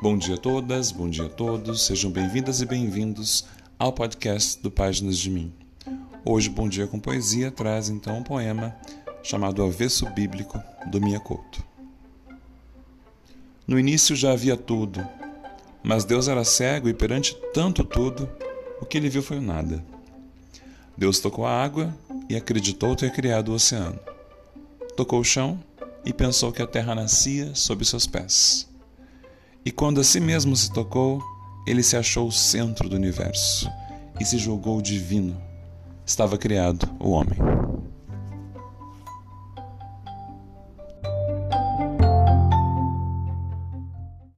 Bom dia a todas, bom dia a todos, sejam bem-vindas e bem-vindos ao podcast do Páginas de Mim. Hoje, Bom Dia com Poesia traz então um poema chamado Avesso Bíblico do Minha Couto. No início já havia tudo, mas Deus era cego e perante tanto tudo, o que ele viu foi o nada. Deus tocou a água e acreditou ter criado o oceano. Tocou o chão e pensou que a terra nascia sob seus pés. E quando a si mesmo se tocou, ele se achou o centro do universo e se julgou divino. Estava criado o homem.